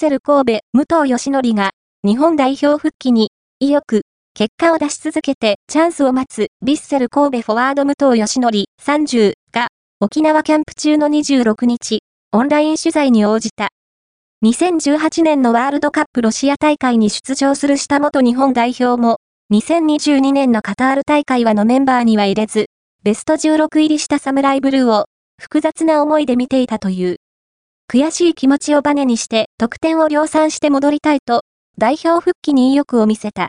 セル神戸、武藤義則が、日本代表復帰に、意欲、結果を出し続けてチャンスを待つヴィッセル神戸フォワード武藤義則30が沖縄キャンプ中の26日、オンライン取材に応じた。2018年のワールドカップロシア大会に出場する下元日本代表も、2022年のカタール大会はのメンバーには入れず、ベスト16入りしたサムライブルーを複雑な思いで見ていたという。悔しい気持ちをバネにして得点を量産して戻りたいと、代表復帰に意欲を見せた。